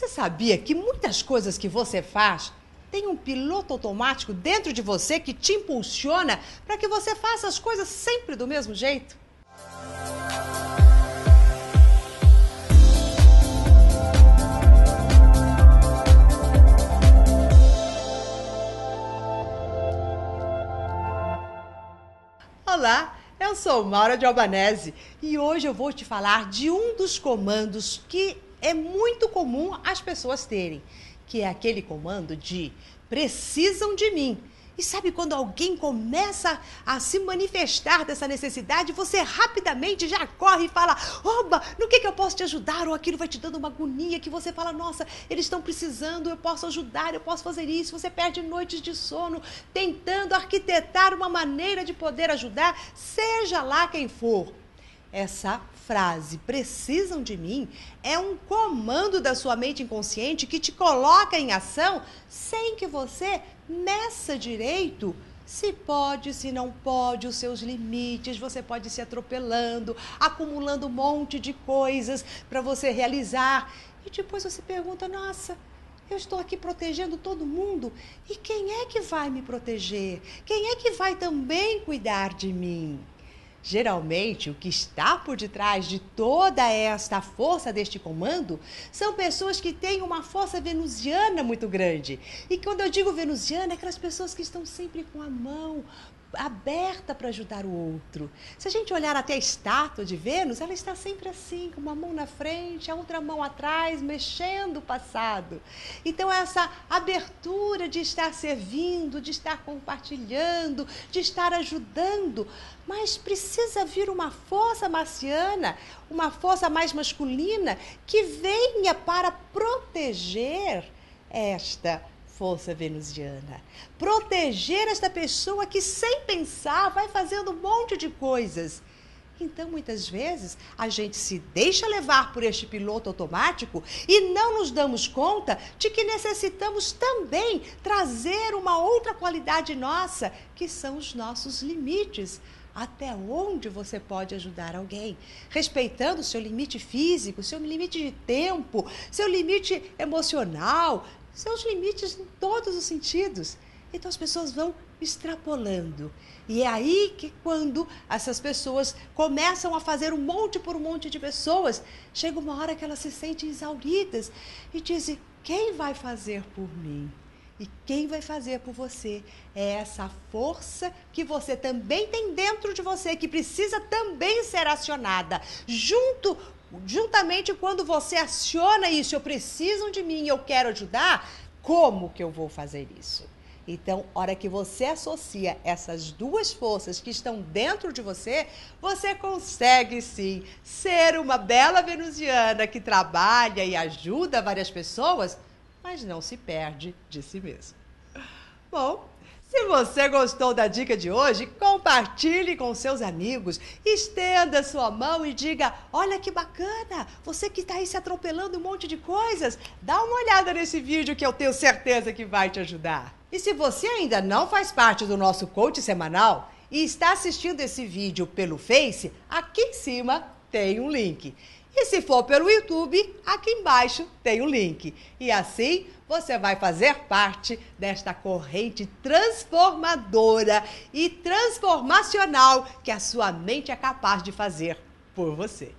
Você sabia que muitas coisas que você faz tem um piloto automático dentro de você que te impulsiona para que você faça as coisas sempre do mesmo jeito? Olá, eu sou Maura de Albanese e hoje eu vou te falar de um dos comandos que é muito comum as pessoas terem, que é aquele comando de precisam de mim. E sabe quando alguém começa a se manifestar dessa necessidade, você rapidamente já corre e fala: Oba, no que, que eu posso te ajudar? Ou aquilo vai te dando uma agonia que você fala: Nossa, eles estão precisando, eu posso ajudar, eu posso fazer isso. Você perde noites de sono tentando arquitetar uma maneira de poder ajudar, seja lá quem for. Essa frase, precisam de mim, é um comando da sua mente inconsciente que te coloca em ação sem que você meça direito se pode, se não pode, os seus limites, você pode se atropelando, acumulando um monte de coisas para você realizar. E depois você pergunta: nossa, eu estou aqui protegendo todo mundo, e quem é que vai me proteger? Quem é que vai também cuidar de mim? Geralmente, o que está por detrás de toda esta força deste comando são pessoas que têm uma força venusiana muito grande. E quando eu digo venusiana, é aquelas pessoas que estão sempre com a mão aberta para ajudar o outro. Se a gente olhar até a estátua de Vênus, ela está sempre assim, com uma mão na frente, a outra mão atrás, mexendo o passado. Então, essa abertura de estar servindo, de estar compartilhando, de estar ajudando, mas precisa vir uma força marciana, uma força mais masculina, que venha para proteger esta força venusiana. Proteger esta pessoa que, sem pensar, vai fazendo um monte de coisas. Então, muitas vezes, a gente se deixa levar por este piloto automático e não nos damos conta de que necessitamos também trazer uma outra qualidade nossa, que são os nossos limites. Até onde você pode ajudar alguém? Respeitando o seu limite físico, seu limite de tempo, seu limite emocional, seus limites em todos os sentidos. Então as pessoas vão extrapolando. E é aí que quando essas pessoas começam a fazer um monte por um monte de pessoas, chega uma hora que elas se sentem exauridas e dizem: quem vai fazer por mim? E quem vai fazer por você é essa força que você também tem dentro de você, que precisa também ser acionada, junto juntamente quando você aciona isso, eu preciso de mim, eu quero ajudar, como que eu vou fazer isso? Então, hora que você associa essas duas forças que estão dentro de você, você consegue sim ser uma bela venusiana que trabalha e ajuda várias pessoas, mas não se perde de si mesmo. Bom, se você gostou da dica de hoje, compartilhe com seus amigos, estenda sua mão e diga: Olha que bacana, você que está aí se atropelando um monte de coisas, dá uma olhada nesse vídeo que eu tenho certeza que vai te ajudar. E se você ainda não faz parte do nosso coach semanal e está assistindo esse vídeo pelo Face, aqui em cima tem um link. E se for pelo YouTube, aqui embaixo tem o link. E assim você vai fazer parte desta corrente transformadora e transformacional que a sua mente é capaz de fazer por você.